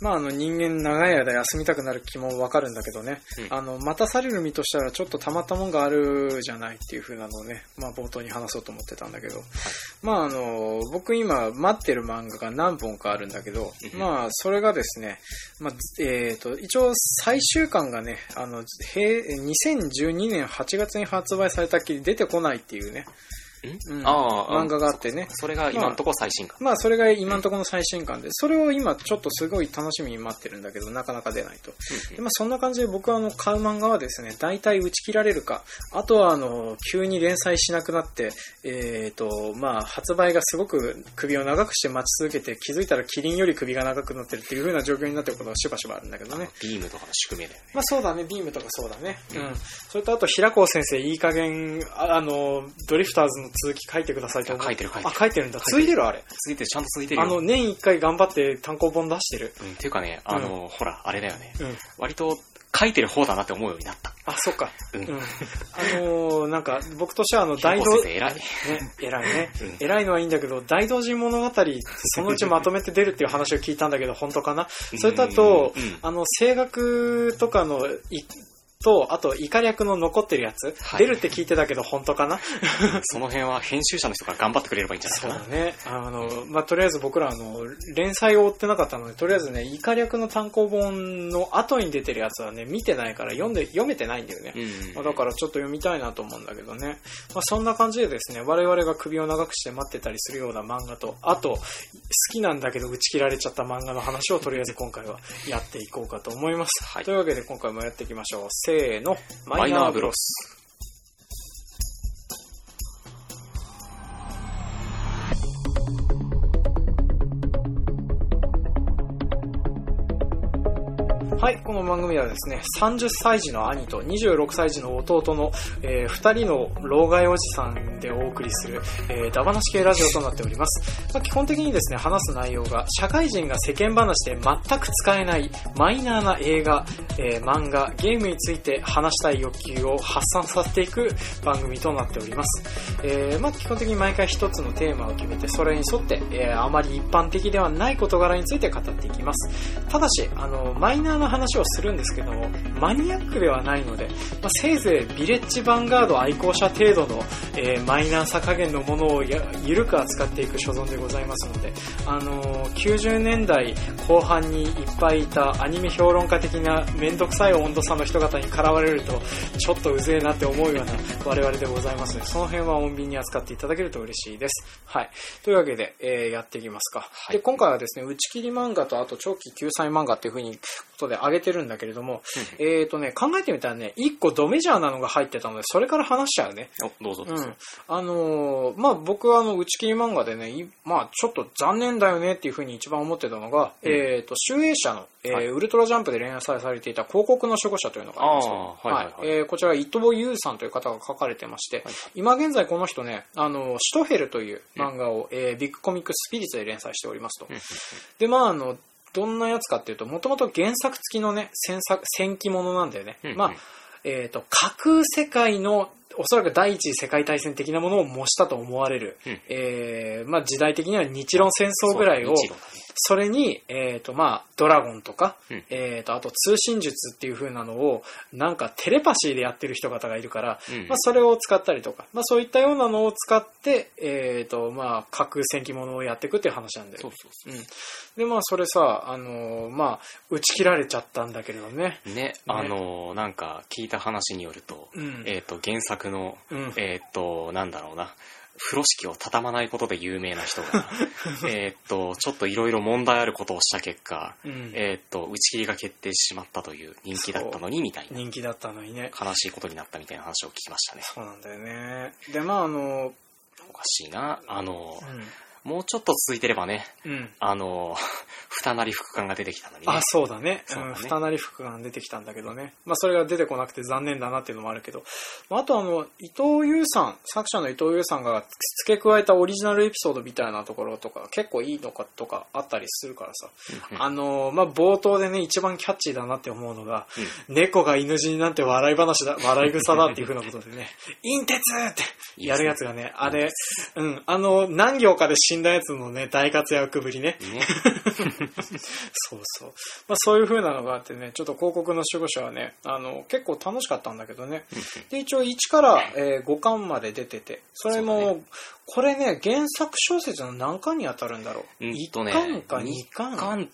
まあ、あの人間長い間休みたくなる気もわかるんだけどね、うん。あの、待たされる身としたらちょっとたまったもんがあるじゃないっていう風なのをね、まあ冒頭に話そうと思ってたんだけど、まああの、僕今待ってる漫画が何本かあるんだけど、うん。まあそれがですね、まあ、えっ、と、一応最終巻がね、あの、平2012年8月に発売されたっきり出てこないっていうね、んうんああ、漫画があってね、それが今のところ最新刊。まあそれが今のところの最新刊で、それを今ちょっとすごい楽しみに待ってるんだけど、なかなか出ないと。でまあそんな感じで僕はあの買う漫画はですね、大体打ち切られるか、あとはあの、急に連載しなくなって、えっ、と、まあ発売がすごく首を長くして待ち続けて、気づいたらキリンより首が長くなってるっていう風な状況になってることがしばしばあるんだけどね。ビームとかの宿命だよね。まあそうだね、ビームとかそうだね。うん。それとあと、平子先生、いい加減、ああの、ドリフターズの続き書いてくださいと思う。書いてる書いてるあ、書いてるんだ。書いてる続いてるあれ。続いてる、ちゃんと続いてるよ。あの、年一回頑張って単行本出してる。うん、っていうかね、あの、ほら、あれだよね。うん。割と書いてる方だなって思うようになった。あ、そっか。うんうん。あのーなんか、僕としてはあの、大大道、偉い。ね、偉いね うん。偉いのはいいんだけど、大道神物語、そのうちまとめて出るっていう話を聞いたんだけど、本当かな？それとあとうんうん、あの、声楽とかの、いと、あと、イカ略の残ってるやつ、はい出るって聞いてたけど、本当かな？その辺は編集者の人が頑張ってくれればいいんじゃないか？な。そうだね。あの、まあ、とりあえず僕らあの、連載を追ってなかったので、とりあえずね、イカ略の単行本の後に出てるやつはね、見てないから読んで、読めてないんだよね。うんまあだからちょっと読みたいなと思うんだけどね。まあ、そんな感じでですね、我々が首を長くして待ってたりするような漫画と、あと、好きなんだけど打ち切られちゃった漫画の話をとりあえず今回はやっていこうかと思います。はいというわけで今回もやっていきましょう。せーの、マイナーブロス。はい、この番組はですね、30歳児の兄と26歳児の弟の、えー2人の老害おじさんでお送りする、えー、ダバなし系ラジオとなっております。まあ、基本的にですね、話す内容が、社会人が世間話で全く使えないマイナーな映画、えー漫画、ゲームについて話したい欲求を発散させていく番組となっております。えーまあ、基本的に毎回一つのテーマを決めて、それに沿って、えーあまり一般的ではない事柄について語っていきます。ただし、あの、マイナーな話をするんですけども、マニアックではないので、まあ、せいぜいビレッジヴァンガード愛好者程度の、えーマイナーさ加減のものをやゆるく扱っていく所存でございますので、あのー90年代後半にいっぱいいたアニメ評論家的なめんどくさい温度差の人方に絡まれると、ちょっとうぜえなって思うような我々でございますので、その辺は穏便に扱っていただけると嬉しいです。はい。というわけで、えーやっていきますか。はいで、今回はですね、打ち切り漫画とあと長期救済漫画っていう風にことで挙げてるんだけれども、えっ、とね、考えてみたらね、一個ドメジャーなのが入ってたので、それから話しちゃうね。お、どうぞ。どうん。あのーまあ、僕はあの、打ち切り漫画でね、いまあ、ちょっと残念だよねっていうふうに一番思ってたのが、うん。えっ、と、集英社の、えーはい。ウルトラジャンプで連載されていた広告の守護者というのがありまして、はいはいはい。えーこちら伊藤優さんという方が書かれてまして、はい。今現在この人ね、あの、シュトヘルという漫画を、えービッグコミックスピリッツで連載しておりますと。うん。で、まあ、あの、どんなやつかっていうと、もともと原作付きのね、戦作、戦記物なんだよね。うんまあ、えっ、と、架空世界の、おそらく第一次世界大戦的なものを模したと思われる、うん。えーまあ時代的には日露戦争ぐらいを、それに、えっ、と、まあ、ドラゴンとか、うん。えっ、と、あと通信術っていう風なのを、なんかテレパシーでやってる人方がいるから、うん。まあ、それを使ったりとか、まあ、そういったようなのを使って、えっ、と、まあ、架空戦記物をやっていくっていう話なんだよそうそうそう。ん。で、まあ、それさ、あのーまあ、打ち切られちゃったんだけれどね。う。ね、あのー、なんか聞いた話によると、うん。えっ、と、原作の、うんえっ、と、なんだろうな、風呂敷を畳まないことで有名な人が、えっと、ちょっといろいろ問題あることをした結果、うんえっと、打ち切りが決定してしまったという人気だったのに、みたいな、人気だったのにね。悲しいことになったみたいな話を聞きましたね。そうなんだよね。で、まあ、あのおかしいな。あのー、もうちょっと続いてればね、うん。うん。あの、二なり副官が出てきたのにね。あ、そうだね。そうだ。二なり服が出てきたんだけどね。まあ、それが出てこなくて残念だなっていうのもあるけど。まああとあの、伊藤優さん、作者の伊藤優さんが付け加えたオリジナルエピソードみたいなところとか、結構いいのかとかあったりするからさ。うんあのーまあ、冒頭でね、一番キャッチーだなって思うのが、猫が犬死になんて笑い話だ、笑い草だっていうふうなことでね、陰鉄ってやるやつがね、あれ、うん、あの、何行かで死んだやつのね、大活躍ぶりね。ね。そうそう。まあそういう風なのがあってね、ちょっと広告の守護者はね、あの、結構楽しかったんだけどね。で、一応1から、えー5巻まで出てて、それも、だねこれね、原作小説の何巻に当たるんだろう？うん1とね巻か2巻？巻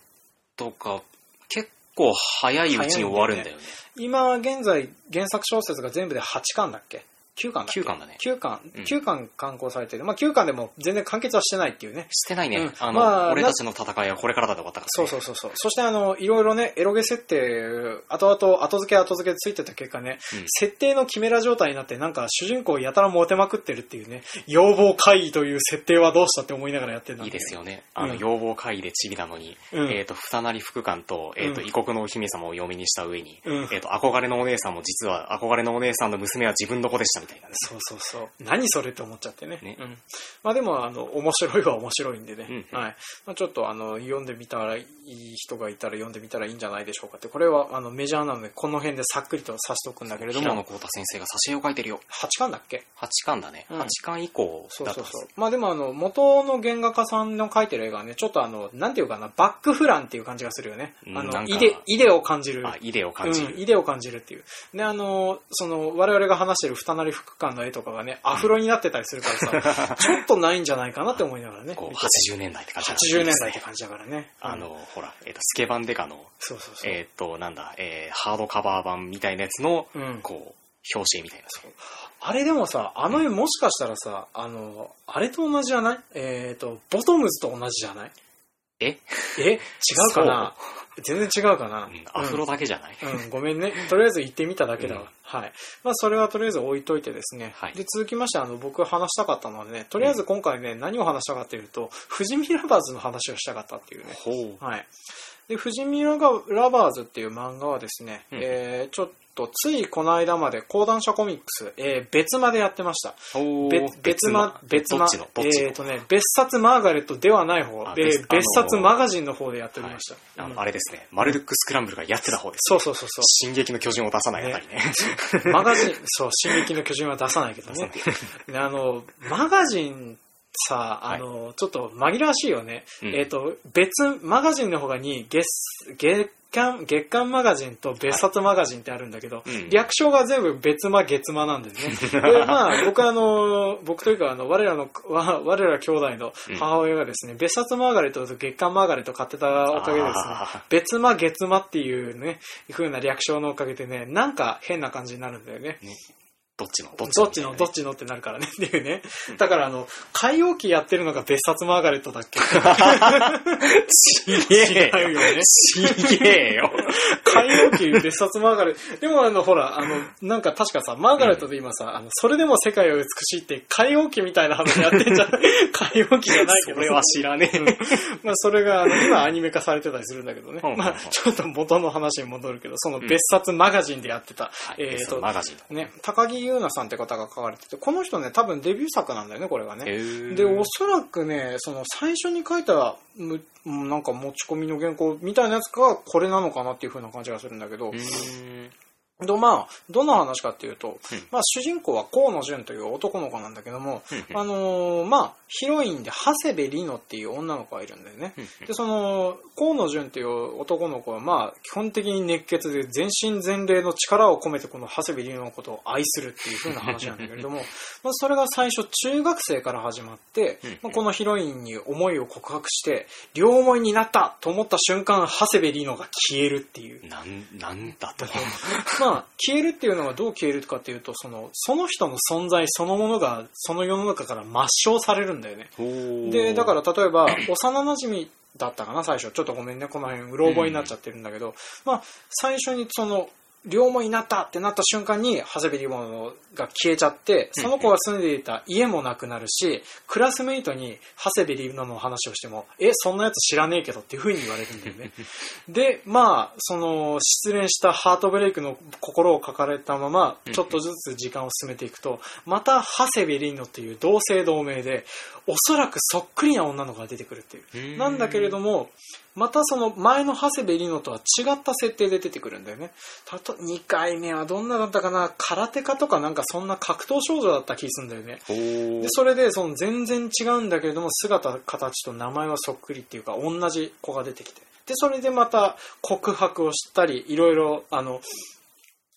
とか、結構早いうちに終わるんだよね。今現在原作小説が全部で8巻だっけ？9巻だっけ？9巻だね9巻、うん9巻刊行されてる。まあ9巻でも全然完結はしてないっていうね。してないね。うんあの、まあ俺たちの戦いはこれからだで終わったから、ね。そうそうそうそう。そしてあの、いろいろね、エロゲ設定、後々、後付け後付けついてた結果ね、うん設定のキメラ状態になって、なんか主人公やたらモテまくってるっていうね、要望会議という設定はどうしたって思いながらやってんだいいですよ。よね。あの、うん要望会議でチビなのに、うんえっ、と、二なり副官と、えっ、と、うん異国のお姫様を嫁にした上に、うんえっ、と、憧れのお姉さんも実は、憧れのお姉さんの娘は自分の子でしたみたいなね。そうそうそう。何それって思っちゃってね。ねうん。まあでも、あの、面白いは面白いんでね。うんはい。まあちょっと、あの、読んでみたらいい人がいたら読んでみたらいいんじゃないでしょうかって。これは、あの、メジャーなので、この辺でさっくりとさしておくんだけれど平野も、幸太先生が挿絵を描いてるよ。8巻だっけ？8巻だね。うん8巻以降そうそうそう。まあでもあの、元の原画家さんの描いてる絵がね、ちょっとあの、なんていうかな、バックフランっていう感じがするよね。あの、イデ、イデを感じる。あ、イデを感じる。うん、イデを感じるっていう。で、あの、その、我々が話してる二なり副官の絵とかがね、アフロになってたりするからさ、ちょっとないんじゃないかなって思いながらね。こう、見て80年代って感じだ80年代って感じだからね。うん、あの、ほら、えっ、と、スケバンデカの、そうそうそう。えっ、と、なんだ、えー、ハードカバー版みたいなやつの、うん。こう、表紙絵みたいな。あれでもさ、あの絵もしかしたらさ、あの、あれと同じじゃない？えっ、と、ボトムズと同じじゃない？え？え？違うかな？全然違うかな、うん、アフロだけじゃない、うん、ごめんね。とりあえず行ってみただけだわ。うんはい。まあ、それはとりあえず置いといてですね。はいで、続きまして、あの、僕が話したかったのはね、とりあえず今回ね、何を話したかっていうと、富士見ラバーズの話をしたかったっていうね。ほう。はい。で、富士見ラガラバーズっていう漫画はですね、うんえー、ちょっと、ついこの間まで、講談社コミックス、えー、別間でやってました。別別間、別間えーとね、別冊マーガレットではない方、あえー別別冊マガジンの方でやっておりはいました。あの、うんあれですね。マルドゥックスクランブルがやってた方です。そうそうそうそう。進撃の巨人を出さないあたりね。マガジン、そう、進撃の巨人は出さないけどね。であの、マガジンさ、あの、ちょっと紛らわしいよね。うんえっ、と、別、マガジンの方がに、月、月刊、月刊マガジンと別冊マガジンってあるんだけど、うん略称が全部別間月間なんですね。で、まあ、僕はあの、僕というか、あの、我らの、わ 我ら兄弟の母親がですね、別冊マーガレットと月刊マーガレット買ってたおかげでですねあー、別間月間っていうね、風な略称のおかげでね、なんか変な感じになるんだよね。どっちのどっちの、どっちちのってなるからね っていうね。だからあの、買い置きやってるのが別冊マーガレットだっけ？ちげえよ。違うよね。ちげえよ。買い置き別冊マーガレット。でもあの、ほら、あの、なんか確かさ、マーガレットで今さ、あの、それでも世界は美しいって買い置きみたいな話やってんじゃん。買い置きじゃないけど。それは知らねえ。まあ、それが、あの今アニメ化されてたりするんだけどね。うんうんうんまあ、ちょっと元の話に戻るけど、その別冊マガジンでやってた、はいえっと、マガジンの。ね、高木優奈さんって方が書かれてて、この人ね、多分デビュー作なんだよね、これがね。で、おそらくね、その最初に書いた、むなんか持ち込みの原稿みたいなやつがこれなのかなっていう風な感じがするんだけどう、ーん。でまあ、どんな話かっていうと、うんまあ、主人公は河野純という男の子なんだけども、うんあのーまあ、ヒロインで長谷部里乃っていう女の子がいるんだよね。で、その、河野純っていう男の子は、まあ、基本的に熱血で全身全霊の力を込めてこの長谷部里乃のことを愛するっていう風な話なんだけれども、まあ、それが最初中学生から始まってうん、まあ、このヒロインに思いを告白して、両思いになったと思った瞬間、長谷部里乃が消えるっていう。なん、なんだと。まあ、消えるっていうのはどう消えるかっていうと、その、その人の存在そのものが、その世の中から抹消されるんだよね。で、だからら例えば、幼馴染だったかな、最初。ちょっとごめんね、この辺、うろ覚えになっちゃってるんだけど、まあ、最初にその、両思いになったってなった瞬間に、長谷部リボンが消えちゃって、その子が住んでいた家もなくなるし、クラスメイトに長谷部リボンの話をしても、え、そんなやつ知らねえけどっていう風に言われるんだよね。で、まあ、その、失恋したハートブレイクの心を抱かれたままうん、ちょっとずつ時間を進めていくと、また、長谷部リンノっていう同姓同名で、おそらくそっくりな女の子が出てくるっていう。なんだけれども、またその前の長谷部リノとは違った設定で出てくるんだよね。たとと2回目はどんなだったかな空手家とかなんかそんな格闘少女だった気するんだよね。で、それで、その全然違うんだけれども、姿、形と名前はそっくりっていうか、同じ子が出てきて。で、それでまた告白をしたり、いろいろ、あの、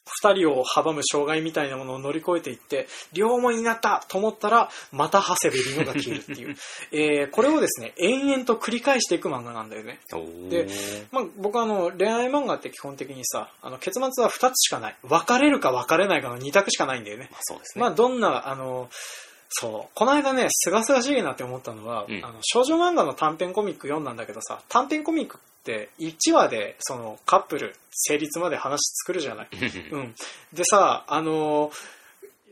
二人を阻む障害みたいなものを乗り越えていって、両思いになったと思ったら、また長谷部里乃が消えるっていう。えーこれをですね、延々と繰り返していく漫画なんだよね。でまあ、僕はあの恋愛漫画って基本的にさあの結末は2つしかない別れるか別れないかの2択しかないんだよねまあそうですね。まあどんなあのそう。この間ねすがすがしいなって思ったのは、うん。あの少女漫画の短編コミック読んだんだけどさ短編コミックって1話でそのカップル成立まで話作るじゃない、うん、でさあの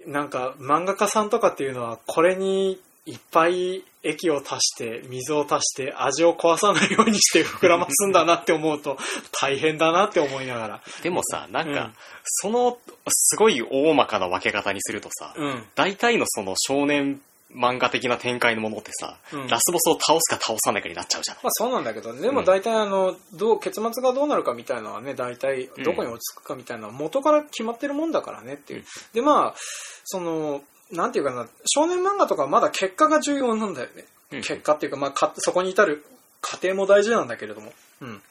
なんか漫画家さんとかっていうのはこれにいっぱい液を足して水を足して味を壊さないようにして膨らますんだなって思うと大変だなって思いながら。でもさ、なんか、うんその、すごい大まかな分け方にするとさ、うん。大体のその少年漫画的な展開のものってさ、うん。ラスボスを倒すか倒さないかになっちゃうじゃない。まあそうなんだけどでも大体あのどう結末がどうなるかみたいなのはね大体どこに落ち着くかみたいなのは元から決まってるもんだからねっていう。でまあそのなんていうかな少年漫画とかはまだ結果が重要なんだよね。うん。結果っていうか、まあ、かそこに至る過程も大事なんだけれども、うん、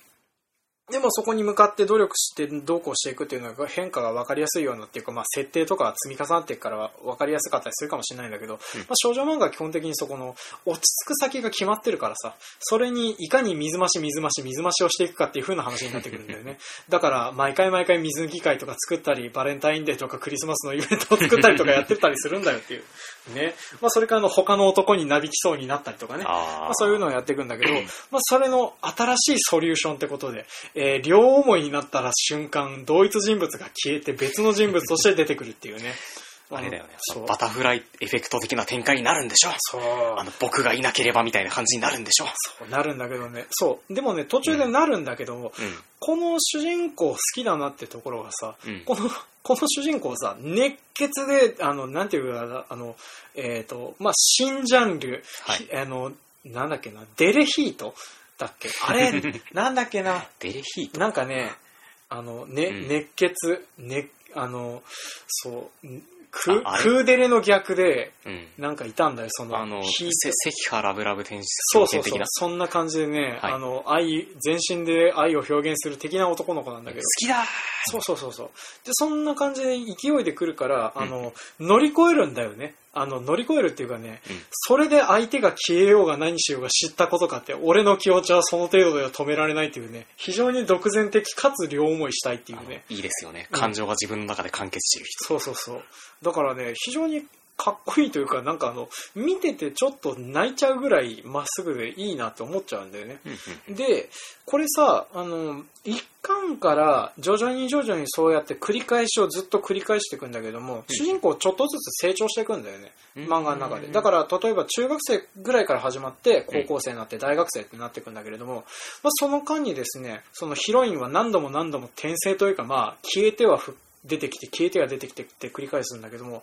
でもそこに向かって努力してどうこうしていくっていうのが変化が分かりやすいようなっていうか、まあ、設定とか積み重なっていくから分かりやすかったりするかもしれないんだけど、まあ、少女漫画は基本的にそこの落ち着く先が決まってるからさそれにいかに水増し水増し水増しをしていくかっていう風な話になってくるんだよね。だから毎回毎回水抜き会とか作ったりバレンタインデーとかクリスマスのイベントを作ったりとかやってたりするんだよっていうね、まあ、それからあの他の男になびきそうになったりとかねあまあ、そういうのをやっていくんだけど、まあ、それの新しいソリューションってことで、えー両思いになったら瞬間、同一人物が消えて別の人物として出てくるっていうね。あれだよね。そう。バタフライエフェクト的な展開になるんでしょそう。あの、僕がいなければみたいな感じになるんでしょそうなるんだけどね。そう。でもね、途中でなるんだけど、うん。この主人公好きだなってところがさ、うん。この、この主人公さ、熱血で、あの、なんていうかな、あの、えっ、と、まあ、新ジャンル、はい。ひあの、なんだっけな、デレヒート？だっけ？あれ、なんだっけな、デレヒート？なんかね、あの、ね、うん。熱血、ね、あの、そう、んクああれ？クーデレの逆で、うん。なんかいたんだよ、その、あの、ヒーせ赤波ラブラブ天使そうそうそう。そんな感じでね、はい。あの、愛、全身で愛を表現する的な男の子なんだけど、きだそうそうそうそう。で、そんな感じで勢いで来るから、あの、乗り越えるんだよね。あの、乗り越えるっていうかね、うんそれで相手が消えようが何しようが知ったことかって、俺の気持ちはその程度では止められないっていうね、非常に独善的かつ両思いしたいっていうね。いいですよね。うん感情が自分の中で完結してる人。そうそうそう。だからね、非常にかっこいいというか、なんかあの、見ててちょっと泣いちゃうぐらいまっすぐでいいなって思っちゃうんだよね。で、これさ、あの、一巻から徐々に徐々にそうやって繰り返しをずっと繰り返していくんだけども、主人公ちょっとずつ成長していくんだよね。うん漫画の中で。だから、例えば中学生ぐらいから始まって、高校生になって大学生ってなっていくんだけれども、まあ、その間にですね、そのヒロインは何度も何度も転生というか、まあ、消えてはふ出てきて、消えては出てきてって繰り返すんだけども、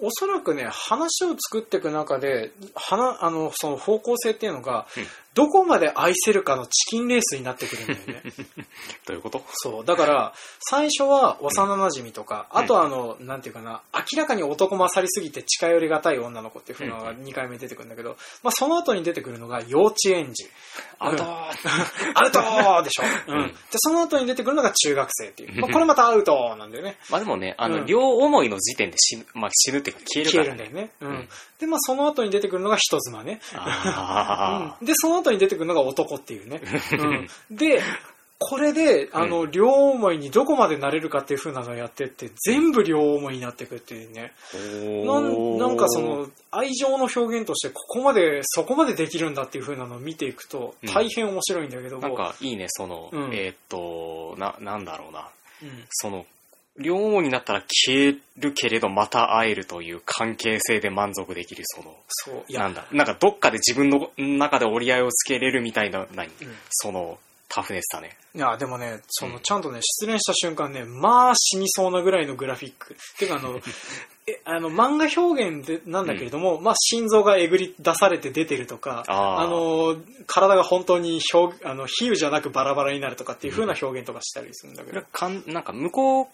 おそらくね、話を作っていく中で、話あの、その方向性っていうのが、どこまで愛せるかのチキンレースになってくるんだよね。どういうこと？そう。だから、最初は幼馴染とか、うんあとはあの、なんていうかな、明らかに男勝りすぎて近寄りがたい女の子っていうのがうん2回目出てくるんだけど、まあその後に出てくるのが幼稚園児。アウトうんアウトでしょ。うん。うんで、その後に出てくるのが中学生っていう。まあこれまたアウトなんだよね。まあでもね、あの、うん両思いの時点で死ぬ、まあ死ぬっていうか消えるから。消えるんだよね。ううんん。で、まあその後に出てくるのが人妻ね。あうんで、その後に出てくるのが男っていうね。うん、で、これで、あの、両思いにどこまでなれるかっていう風なのをやってって、全部両思いになっていくっていうね。ーなんなんかそ、の、愛情の表現として、ここまで、そこまでできるんだっていう風なのを見ていくとうん、大変面白いんだけども。なんかいいね、その、うんえーっと、な、なんだろうな。うんその、両思いになったら消えるけれどまた会えるという関係性で満足できる、その、そう、いや、なんだ、なんかどっかで自分の中で折り合いをつけれるみたいな、何、うんその、タフネスだね。いや、でもね、その、うんちゃんとね、失恋した瞬間ね、まあ死にそうなぐらいのグラフィック。てかあの、えあの漫画表現でなんだけれども、まあ、心臓がえぐり出されて出てるとかあー。の体が本当に表あの比喩じゃなくバラバラになるとかっていう風な表現とかしたりするんだけど、かんなんか向こう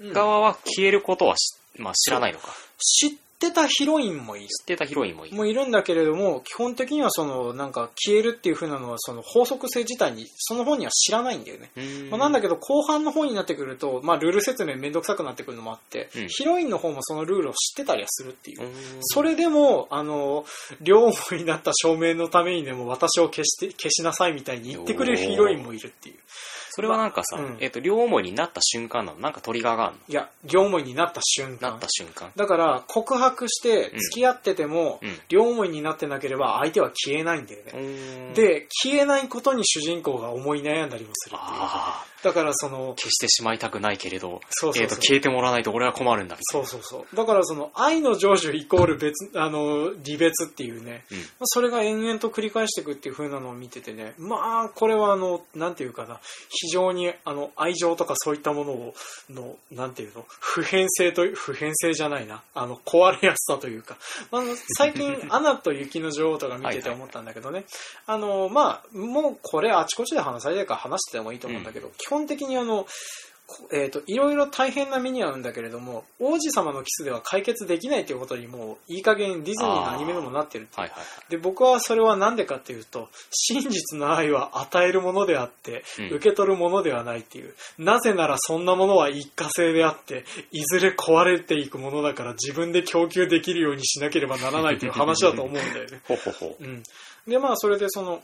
側は消えることはし、まあ、知らないのか。知ってたヒロインもいる知ってたヒロインもいる。もいるんだけれども基本的にはそのなんか消えるっていう風なのはその法則性自体にその本には知らないんだよね、まあ、なんだけど後半の方になってくると、まあ、ルール説明めんどくさくなってくるのもあって、うんヒロインの方もそのルールを知ってたりはするっていううそれでも、あの、両思いになった証明のためにでも私を消して、消しなさいみたいに言ってくれるヒロインもいるっていう。それはなんかさ、うんえっ、と、両思いになった瞬間なの？なんかトリガーがあるいや、両思いになった瞬間のなった。瞬間。だから、告白して付き合ってても、うん。両思いになってなければ相手は消えないんだようね。ーん、で、消えないことに主人公が思い悩んだりもするっていう。ああ、だからその、消してしまいたくないけれど、そうそうそう。えっ、と、消えてもらわないと俺は困るんだみたいそうそうそう。だからその、愛の成就イコール別、あの、離別っていうね、な。うん。まあそれが延々と繰り返していくっていう風なのを見ててね、まあ、これはあの、なんていうかな、非常にあの、愛情とかそういったものを、の、なんていうの、普遍性と、普遍性じゃないな、あの、壊れやすさというか、まあ、最近、アナと雪の女王とか見てて思ったんだけどね、あの、まあ、もうこれあちこちで話されてるから話しててもいいと思うんだけど、基本的にあの、こえー、といろいろ大変な目に遭うんだけれども王子様のキスでは解決できないということにもういい加減ディズニーのアニメでもなってるっていうはいはいはい。で僕はそれは何でかっていうと真実の愛は与えるものであって、うん受け取るものではないっていうなぜならそんなものは一過性であっていずれ壊れていくものだから自分で供給できるようにしなければならないという話だと思うんだよね。ほほほ。うん、でまあそれでその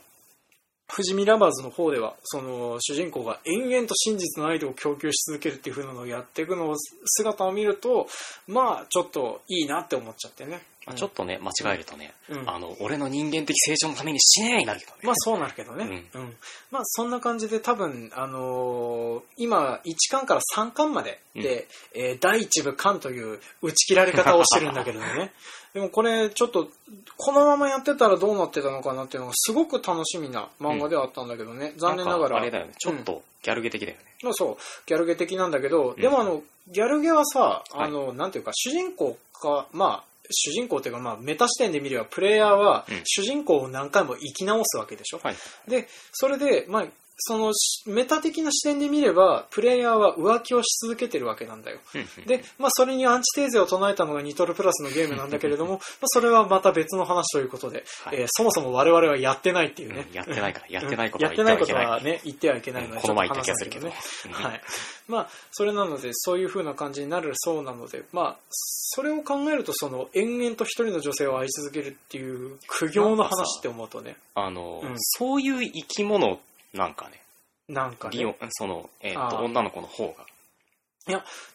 富士見ラバーズの方ではその主人公が延々と真実のアイドルを供給し続けるっていう風なのをやっていくのを姿を見るとまあちょっといいなって思っちゃってね、まあちょっとね、間違えるとね、うん。あの、俺の人間的成長のために死ねえになるけどね。まあそうなるけどね、うん。まあそんな感じで多分、あのー今1巻から3巻までで、えー第1部巻という打ち切られ方をしてるんだけどね でもこれちょっとこのままやってたらどうなってたのかなっていうのがすごく楽しみな漫画ではあったんだけどね、残念ながんからあれだよね、ちょっうんとギャルゲ的だよね。まあそう。ギャルゲ的なんだけど、でもあのギャルゲはさあの、なんていうか主人公がまあ主人公っていうか、まあ、メタ視点で見ればプレイヤーはうん。主人公を何回も生き直すわけでしょ、はい。でそれで、まあ、そのしメタ的な視点で見ればプレイヤーは浮気をし続けてるわけなんだよ。で、まあ、それにアンチテーゼを唱えたのがニトロプラスのゲームなんだけれどもまあそれはまた別の話ということで、はい。えーそもそも我々はやってないっていうね、うんやってないから、やってないことはね言ってはいけない。のでうんこの前言った気がするけど。ね。うん。はい。まあ、それなので、そういう風な感じになるそうなので、まあ、それを考えると、その、延々と一人の女性を愛し続けるっていう苦行の話って思うとね、あの、うん。そういう生き物なんかね、なんかね、その、えっ、と、女の子の方が。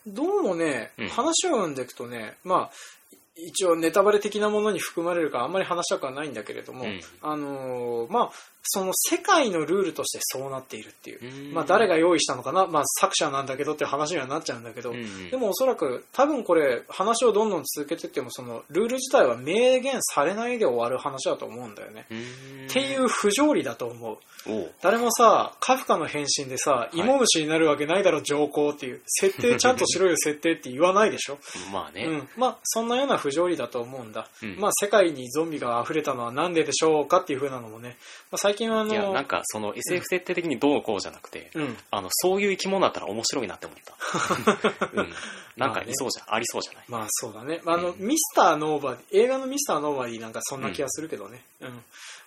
どうもねうん、話を読んでいくとね、まあ、一応ネタバレ的なものに含まれるからあんまり話したくはないんだけれども、うん。あのーまあ、その世界のルールとしてそうなっているっていう。うんまあ誰が用意したのかな、まあ作者なんだけどっていう話にはなっちゃうんだけど、うんでもおそらく多分これ話をどんどん続けていってもそのルール自体は明言されないで終わる話だと思うんだよね。うんっていう不条理だと思う。誰もさ、カフカの変身でさ、い芋虫になるわけないだろ、上皇っていう。設定ちゃんとしろよ、設定って言わないでしょ？まあね、うん。まあ、そんなような不条理だと思うんだ。うんまあ、世界にゾンビが溢れたのはなんででしょうかっていう風なのもね。まあ、最近はあの、いや、なんかその SF 設定的にどうこうじゃなくて、うん。あの、そういう生き物だったら面白いなって思った。うん。なんかいそうじゃん、ありそうじゃないまあそうだね。あの、うんミスターノーバディ、映画のミスターノーバディなんかそんな気がするけどね。うん。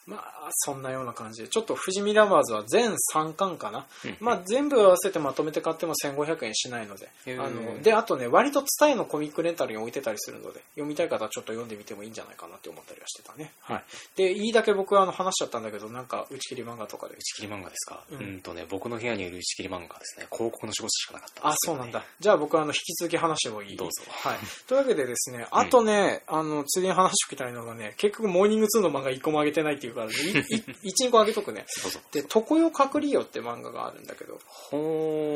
まあ、そんなような感じで。ちょっと富士見ラバーズは全3巻かな。うんまあ全部合わせてまとめて買っても1500円しないので。あの、で、あとね、割と伝えのコミックレンタルに置いてたりするので、読みたい方はちょっと読んでみてもいいんじゃないかなって思ったりはしてたね。はい。で、いいだけ僕はあの話しちゃったんだけど、なんか打ち切り漫画とかで打。ち切り漫画ですか、ううんん、とね、僕の部屋にいる打ち切り漫画がですね、広告の仕事しかなかったんあそうなんだ。じゃあ僕はあの引き続き話してもいいどうぞはい。というわけでですね、あとね、あの、ついでに話しておきたいのがね、結局モーニング2の漫画1個もあげてないっていうから、い い1、2個あげとくね。どうぞ。で、常世隔離よって漫画があるんだけど、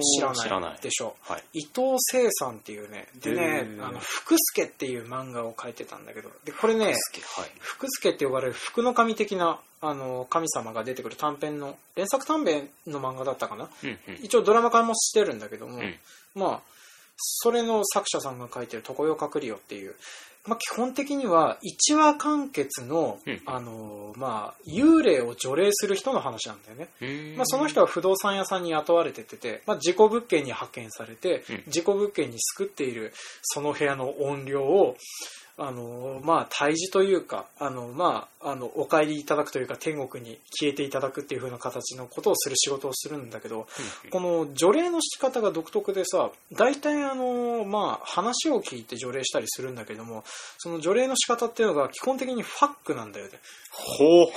知らない。でしょ。はい。伊藤聖さんっていうね、でねあの、福助っていう漫画を描いてたんだけど、で、これね、好きはい。福助って呼ばれる福の神的な、あの、神様が出てくる短編の、連作短編の漫画だったかなうんうん。一応ドラマ化もしてるんだけども、うんまあ、それの作者さんが書いてる「常世かくりよ」っていう、まあ、基本的には一話完結の、うん。あのまあ、幽霊を除霊する人の話なんだよね。うん。まあ、その人は不動産屋さんに雇われてて、まあ、事故物件に派遣されて、うん。事故物件に救っているその部屋の音量を、あのまあ、退治というか、あのまあ、あのお帰りいただくというか天国に消えていただくっていう風な形のことをする仕事をするんだけど、この除霊の仕方が独特でさ大体あの、まあ、話を聞いて除霊したりするんだけどもその除霊の仕方っていうのが基本的にファックなんだよね。ほう。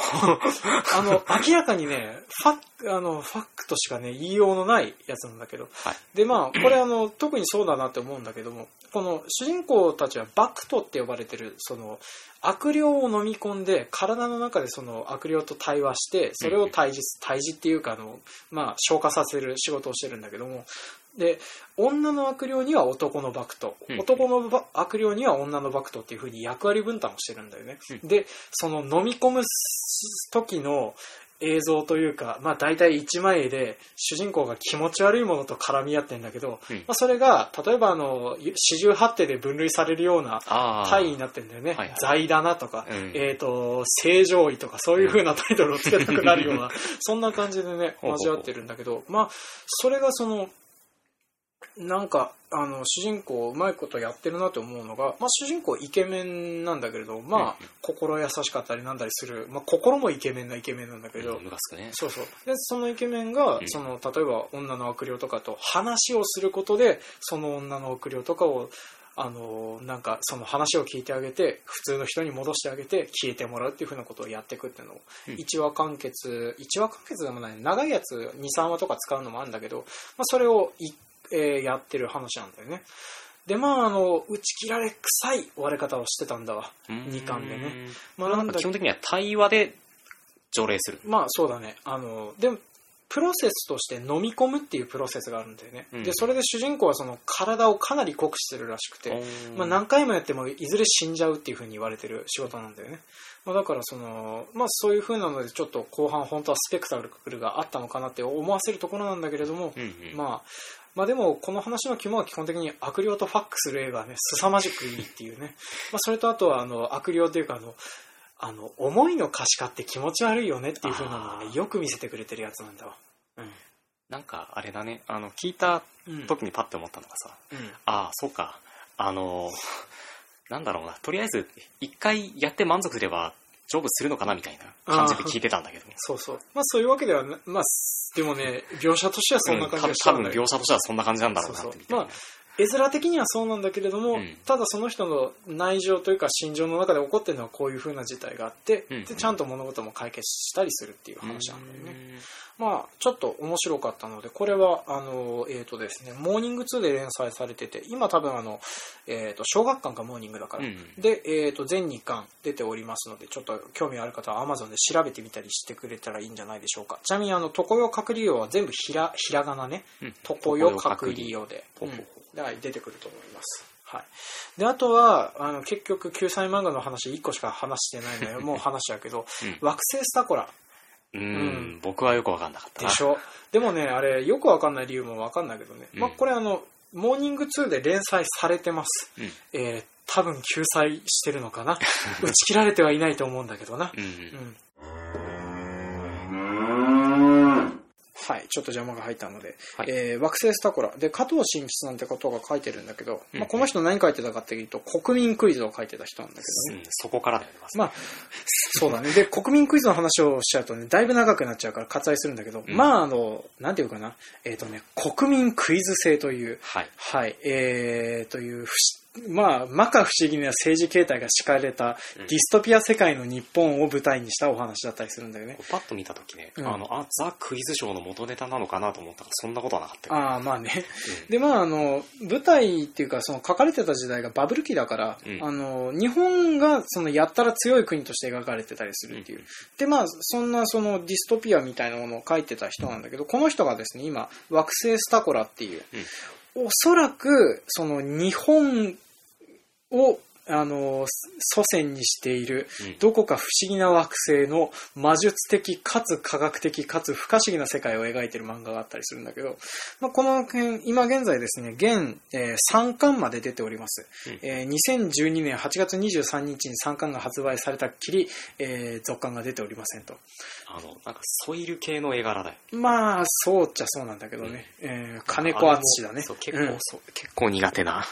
あの、明らかにね、ファック、あの、ファックとしかね、言いようのないやつなんだけど。はい。で、まあ、これあの、特にそうだなって思うんだけども、この主人公たちはバクトって呼ばれてる、その、悪霊を飲み込んで、体の中でその悪霊と対話して、それを退治す、退治っていうか、あの、まあ、消化させる仕事をしてるんだけども、で、女の悪霊には男のバクト、うん。男のバ悪霊には女のバクトっていう風に役割分担をしてるんだよね。うで、その飲み込む時の映像というか、まあ大体一枚絵で主人公が気持ち悪いものと絡み合ってんだけど、うん。まあそれが、例えばあの、四十八手で分類されるような。単位になってんだよね。はいはい。財棚とか、うん。えっ、と、正常位とか、そういう風なタイトルをつけたくなるような、そんな感じでね、交わってるんだけど、まあ、それがその、なんか、あの、主人公うまいことやってるなと思うのが、まあ、主人公イケメンなんだけれど、まあ、心優しかったりなんだりする、まあ、心もイケメンなイケメンなんだけど、ムカつくね。そうそう。で、そのイケメンが、うん。その、例えば女の悪霊とかと話をすることで、その女の悪霊とかを、あの、なんか、その話を聞いてあげて、普通の人に戻してあげて、消えてもらうっていうふうなことをやっていくっていうの。を、うん。1話完結、1話完結でもない、長いやつ2、3話とか使うのもあるんだけど、まあ、それをい、えーやってる話なんだよね。で、まあ、あの、打ち切られ臭い終わり方をしてたんだわ。二巻でね。まあ、ななんか基本的には対話で条例する。まあそうだね。あの、でも、プロセスとして飲み込むっていうプロセスがあるんだよね。うんで、それで主人公はその体をかなり酷使するらしくて、うんまあ何回もやってもいずれ死んじゃうっていう風に言われてる仕事なんだよね。まあだからその、まあそういう風なのでちょっと後半本当はスペクタクルがあったのかなって思わせるところなんだけれども、うんうんまあ、まあでもこの話の肝は基本的に悪霊とファックする映画はね、凄まじくいいっていうね。まあそれとあとはあの悪霊というかあの、あの、思いの可視化って気持ち悪いよねっていう風なのをねよく見せてくれてるやつなんだわ。なんかあれだね、あの、聞いたうん。うん。時にパッて思ったのがさ、うん。ああ、そうか、あの、なんだろうな、とりあえず一回やって満足すれば成仏するのかなみたいな感じで聞いてたんだけど。そうそう。まあそういうわけではな、まあ、でもね、描写としてはそんな感じがしたうん多分描写としてはそんな感じなんだろうなそうそうってみたいなま絵面的にはそうなんだけれども、うん。ただその人の内情というか心情の中で起こってるのはこういう風な事態があって、うん。でちゃんと物事も解決したりするっていう話なんだよね。ね。まあちょっと面白かったのでこれはあのえっ、とですねモーニング2で連載されてて今多分あのえっ、と小学館かモーニングだから、うんでえっ、と全2巻出ておりますのでちょっと興味ある方は Amazon で調べてみたりしてくれたらいいんじゃないでしょうか。ちなみにあの常世隔離用は全部ひらひらがなね。うん。常世隔離用で、ほうほうほだから出てくると思います。はい。で、あとは、あの、結局、救済漫画の話1個しか話してないので、もう話しちゃうけど、うん惑星スタコラううんん、僕はよくわかんなかったな。でしょ？でもね、あれ、よくわかんない理由もわかんないけどね。うんまあ、これあの、モーニング2で連載されてます。うんえー多分救済してるのかな。打ち切られてはいないと思うんだけどな。うんう。うんはい、ちょっと邪魔が入ったので、はい。えー惑星スタコラ。で加藤真吉なんてことが書いてるんだけど、うん。まあ、この人何書いてたかっていうと国民クイズを書いてた人なんだけどね、うんそこからだよね、まあそうだね。で国民クイズの話をしちゃうとねだいぶ長くなっちゃうから割愛するんだけど、うん。まああのなんていうかな。えっ、とね国民クイズ制という。はい。はい、えー、という不思まあ、摩訶不思議な政治形態が敷かれたうんディストピア世界の日本を舞台にしたお話だったりするんだよね。パッと見たときね、うんあの、あ、ザ・クイズショーの元ネタなのかなと思ったら、そんなことはなかったよ。ああ、まあね。うんで、まあ、あの、舞台っていうか、その書かれてた時代がバブル期だから、うんあの、日本がそのやったら強い国として描かれてたりするっていう。うんで、まあ、そんなそのディストピアみたいなものを書いてた人なんだけど、この人がですね、今、惑星スタコラっていう、おそらく、その日本をあの、祖先にしているうんどこか不思議な惑星の魔術的かつ科学的かつ不可思議な世界を描いている漫画があったりするんだけど、まあ、この辺、今現在ですね、現、えー3巻まで出ております。うんえー2012年8月23日に3巻が発売されたっきり、えー続巻が出ておりませんと。あの、なんかソイル系の絵柄だよ。まあ、そうっちゃそうなんだけどね。えー金子敦だね。そう、結構、うん結構苦手な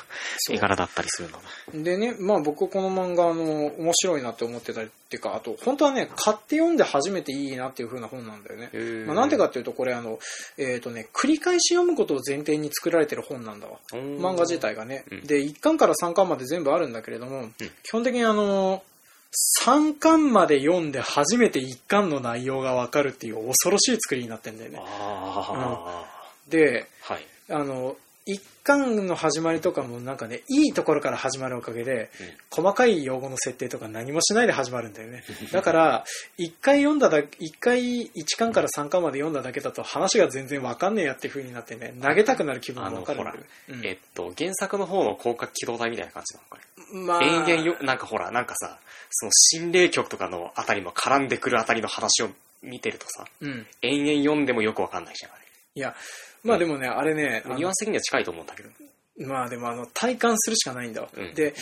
絵柄だったりするんだな。でね、まあ僕この漫画あの面白いなって思ってたりっていうか、あと本当はね、買って読んで初めていいなっていう風な本なんだよね。まあ、なんでかっていうとこれあの、えっ、とね、繰り返し読むことを前提に作られてる本なんだわ。漫漫画自体がね。うんで、1巻から3巻まで全部あるんだけれども、基本的にあの、3巻まで読んで初めて1巻の内容がわかるっていう恐ろしい作りになってんだよね。あで、あ、はい。あの、一巻の始まりとかもなんかね、いいところから始まるおかげで、細かい用語の設定とか何もしないで始まるんだよね。だから、一回読んだだ、一回一巻から三巻まで読んだだけだと話が全然わかんねえやっていう風になってね、投げたくなる気分がわかるんだよね。うんえっと、原作の方の攻殻機動隊みたいな感じなのかまあ、ね。延々よ、なんかほら、なんかさ、その心霊曲とかのあたりも絡んでくるあたりの話を見てるとさ、うん。延々読んでもよくわかんないじゃん、あいや、まあでもね、あれね、ニュアンス的には近いと思うんだけど。まあでもあの、体感するしかないんだわ。うんで、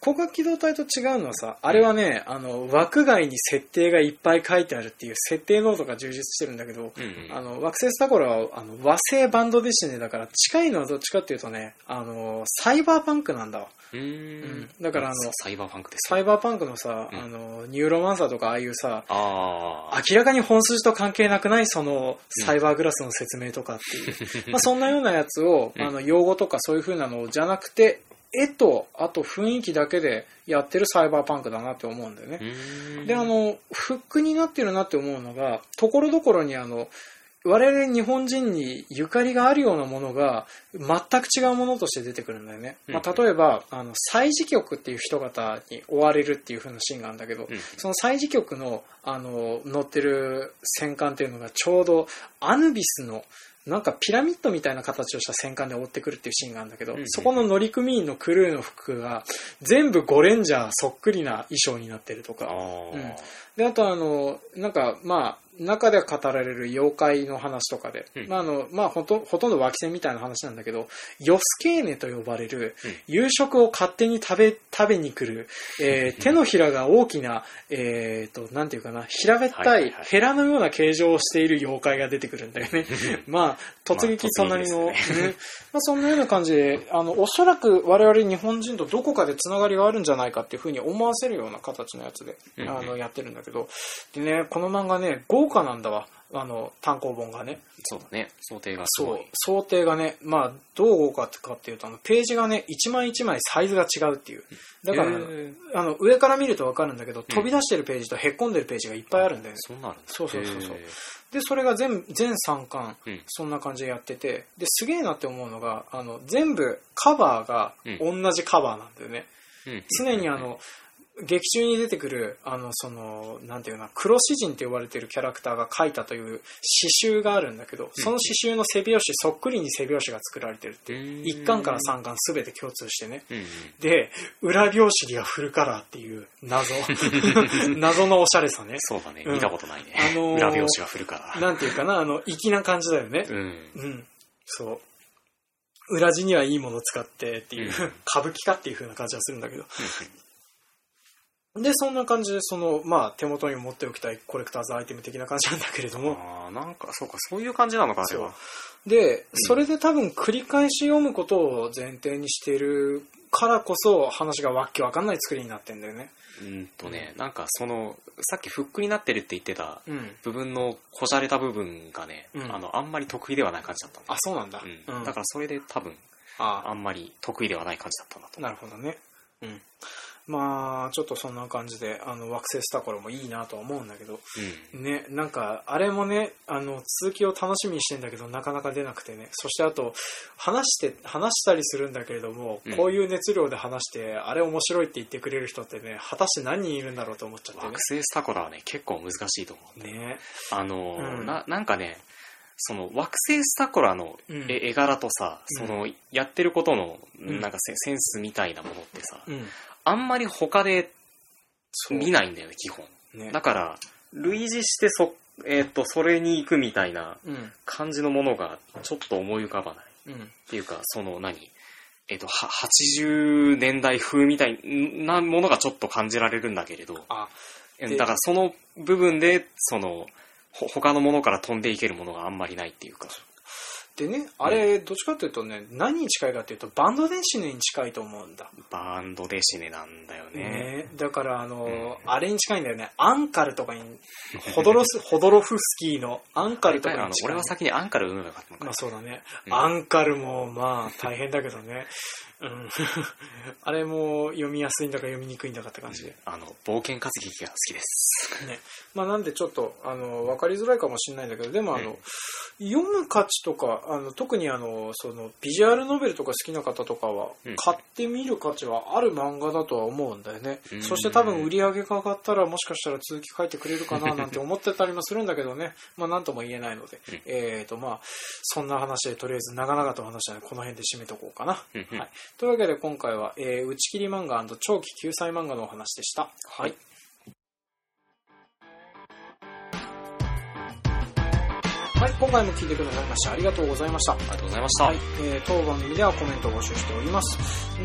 攻殻機動隊と違うのはさ、あれはね、あの、枠外に設定がいっぱい書いてあるっていう設定ノートが充実してるんだけど、うんうん。あの、惑星スタコラは、あの、和製バンドデシネだから、近いのはどっちかっていうとね、あの、サイバーパンクなんだわ。うーん。だからあのサイバーパンクです。サイバーパンクのさ、うんあの、ニューロマンサーとかああいうさ。明らかに本筋と関係なくないそのサイバーグラスの説明とかっていう、まあそんなようなやつを、うんあの用語とかそういう風なのじゃなくて絵とあと雰囲気だけでやってるサイバーパンクだなって思うんだよね。であ、のフックになってるなって思うのがところどころにあの我々日本人にゆかりがあるようなものが全く違うものとして出てくるんだよね、まあ、うん例えばあの祭事局っていう人方に追われるっていう風なシーンがあるんだけど、うん。その祭事局のあの乗ってる戦艦っていうのがちょうどアヌビスのなんかピラミッドみたいな形をした戦艦で追ってくるっていうシーンがあるんだけど、うんうん。そこの乗組員のクルーの服が全部ゴレンジャーそっくりな衣装になってるとか、うん。であとあのなんかまあ中で語られる妖怪の話とかで、うん。まああのまあ、ほとほとんど脇線みたいな話なんだけどヨスケーネと呼ばれるうん。夕食を勝手に食べ食べに来る、えー手のひらが大きな、えー、となんていうかな平べったはいヘラのような形状をしている妖怪が出てくるんだよね。まあ突撃そんなりの、まあそんなような感じであのおそらく我々日本人とどこかでつながりがあるんじゃないかっていうふうに思わせるような形のやつで、うん。あのやってるんだけど。でねこの漫画ね豪華なんだわ。あの単行本がね。そうだね。想定がすそう。ごい。想定がねまあどう豪華かっていうとあのページがね一枚一枚サイズが違うっていう。だから、あの上から見ると分かるんだけど飛び出してるページとへっこんでるページがいっぱいあるんだよね、そうなるそうそうそうそう。へでそれが全全3巻。そんな感じでやってて。ですげえなって思うのがあの全部カバーが同じカバーなんだよね、うん。常にあの劇中に出てくるあのそのなんていうかな黒詩人って呼ばれてるキャラクターが書いたという刺繍があるんだけどその刺繍の背表紙そっくりに背表紙が作られてるっていう1巻から3巻全て共通してね。で裏表紙にはフルカラーっていう謎 謎のおしゃれさねそうだね。うん見たことないね。あのー裏表紙が振るから。なんていうかなあの粋な感じだよねうん。うん、そう。裏地にはいいものを使ってっていう、うん 歌舞伎かっていう風な感じはするんだけど。で、そんな感じで、その、まあ、手元に持っておきたいコレクターズアイテム的な感じなんだけれども。ああ、なんか、そうか、そういう感じなのか、あれは。で、それで多分繰り返し読むことを前提にしているからこそ、話がわっけわかんない作りになってんだよね。うんとね、なんかその、さっきフックになってるって言ってたうん。部分のこじゃれた部分がね、うんあの、あんまり得意ではない感じだったんだあ、そうなんだ。うん。だからそれで多分、ああんまり得意ではない感じだったんだと思なるほどね。うん。まあ、ちょっとそんな感じで、あの、惑星スタコラもいいなとは思うんだけど、う。うん。ね、なんか、あれもね、あの、続きを楽しみにしてんだけど、なかなか出なくてね。そしてあと、話して、話したりするんだけれども、うんこういう熱量で話して、あれ面白いって言ってくれる人ってね、果たして何人いるんだろうと思っちゃってね惑。星スタコラはね、結構難しいと思う。ねあの、うんな、なんかね、その惑星スタコラのうん絵,、絵柄とさ、うんそのやってることのうんなんかセセンスみたいなものってさ、うん。あんまり他で見ないんだよね、基本。ねだから、類似してそ、えっ、と、それに行くみたいなうん感じのものがちょっと思い浮かばない。うんっていうか、その何？えっ、と、は80年代風みたいなものがちょっと感じられるんだけれど、あでだからその部分で、その、ほ他のものから飛んでいけるものがあんまりないっていうか。でねあれどっちかというとね何に近いかというとバンドデシネに近いと思うんだ。バンドデシネなんだよね。ね、だからあの、あれに近いんだよね。アンカルとかに ホドロスホドロフスキーのアンカルとかに近い。俺は先にアンカル読めばよかったのか。まあそうだね、うん。アンカルもまあ大変だけどね、うん、あれも読みやすいんだか読みにくいんだかって感じ。で、あの、冒険活劇が好きです。ね。まあ、なんでちょっとあの分かりづらいかもしれないんだけどでもあの、読む価値とかあの特にあのそのビジュアルノベルとか好きな方とかは、うん。買ってみる価値はある漫画だとは思うんだよね、うん。そして多分売り上げが上がったらもしかしたら続き書いてくれるかななんて思ってたりもするんだけどね。まあ何とも言えないので、うん。えーとまあそんな話でとりあえず長々と話したのでこの辺で締めとこうかな、うんうん。はい、というわけで今回は、えー打ち切り漫画長期救済漫画のお話でした。はい。はい、今回も聞いてくださいましてありがとうございました。ありがとうございました。はい、えー当番組ではコメントを募集しております。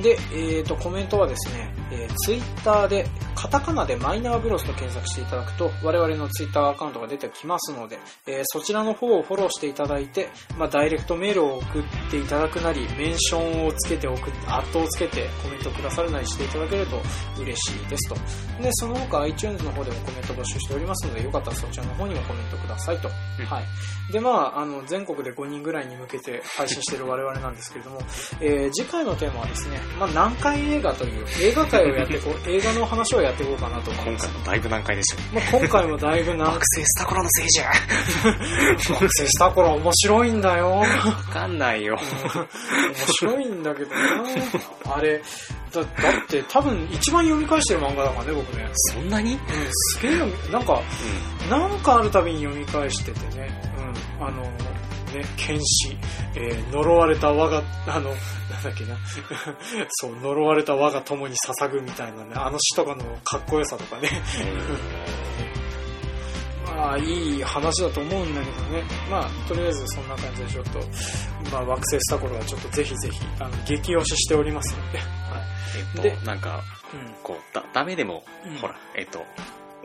で、えー、と、コメントはですね、えー、ツイッターで、カタカナでマイナーブロスと検索していただくと、我々のツイッターアカウントが出てきますので、えーそちらの方をフォローしていただいて、まあ、ダイレクトメールを送っていただくなり、メンションをつけて送って、アットをつけてコメントくださるなりしていただけると嬉しいですと。で、その他 iTunes の方でもコメント募集しておりますので、よかったらそちらの方にもコメントくださいと。うんはい。で、まあ、あの、全国で5人ぐらいに向けて配信している我々なんですけれども、えー次回のテーマはですね、まあ、南海映画という映画界をやっていこう、映画の話をやっていこうかなと思います。今回もだいぶ難解でしたね。まあ、今回もだいぶな、惑星スタコラのせいじゃ惑星した頃面白いんだよ。わかんないよ。面白いんだけどな。あれ、だだって多分一番読み返してる漫画だからね、僕ね。そんなに？うん、すげえ読み、なんか、なんかあるたびに読み返しててね、うん、あの、ね、剣士、えー呪われた我が、あの、なんだっけな、そう、呪われた我が友に捧ぐみたいなね、あの詩とかのかっこよさとかね、まあ、いい話だと思うんだけどね、まあ、とりあえずそんな感じでちょっと、まあ、惑星した頃はちょっとぜひぜひ、あの、激推ししておりますので、はい。でえっと、なんか、うん。こう、だ、ダメでもうん、ほら、えっと、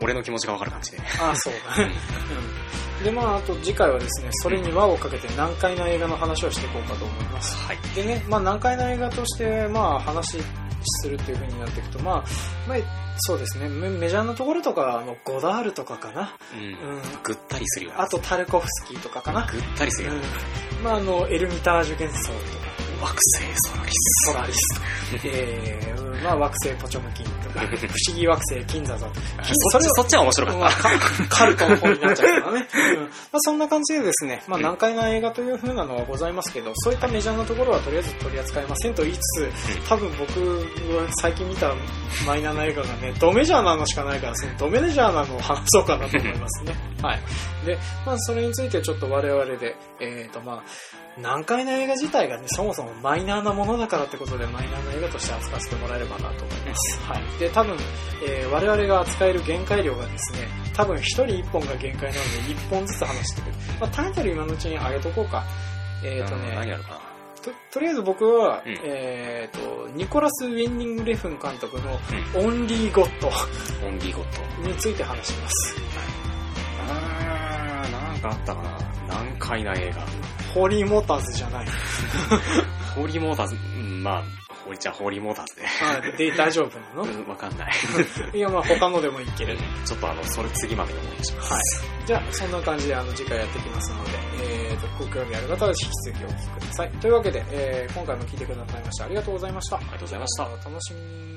俺の気持ちがわかる感じで。ああ、そうだね。うん。で、まあ、あと次回はですね、それに輪をかけて難解な映画の話をしていこうかと思います。はい。でね、まあ、難解な映画として、まあ、話するっていう風になっていくと、まあ、まあ、そうですね、メメジャーなところとか、あの、ゴダールとかかな。うん。うん。ぐったりするよ。あと、タルコフスキーとかかな。ぐったりするよ。うん。まあ、あの、エルミタージュ幻想とか、惑星ソラリス。ソラリスえー、うんまあ、惑星ポチョムキンとか、不思議惑星金座座とか、そっち、そっちは面白かっまあカ カルトの方になっちゃうからね。うんまあ、そんな感じでですね、まあ、難解な映画という風なのはございますけど、そういったメジャーなところはとりあえず取り扱いませんと言いつつ、多分僕は最近見たマイナーな映画がね、ドメジャーなのしかないから、そのドメジャーなのを話そうかなと思いますね。はい。で、まあ、それについてちょっと我々で、えっ、と、まあ、難解な映画自体がね、そもそもマイナーなものだからってことで、マイナーな映画として扱わせてもらえればなと思います。はい。で、多分、えー我々が扱える限界量がですね、多分一人一本が限界なので、一本ずつ話してくる。まあ、タイトル今のうちに上げとこうか。えっ、た。とうん何ね、やるかな。と、とりあえず僕は、うんえっ、と、ニコラス・ウィンニング・レフン監督のオンリー・ゴッドオンリーゴット。について話します。あー、なんかあったかな。難解な映画。ホーリー・モーターズじゃない。ホーリーモーターズ、うん、まあ、ホリじゃあホーリーモーターズで。はい、で、大丈夫なの？うん、わかんない。いや、まあ他のでもいいけれど。ちょっとあの、それ次までにお願いします。はい。じゃあ、そんな感じで、あの、次回やっていきますので、えーと、ご興味ある方は引き続きお聞きください。というわけで、えー今回も聞いてくださいましてありがとうございました。ありがとうございましたお楽しみに。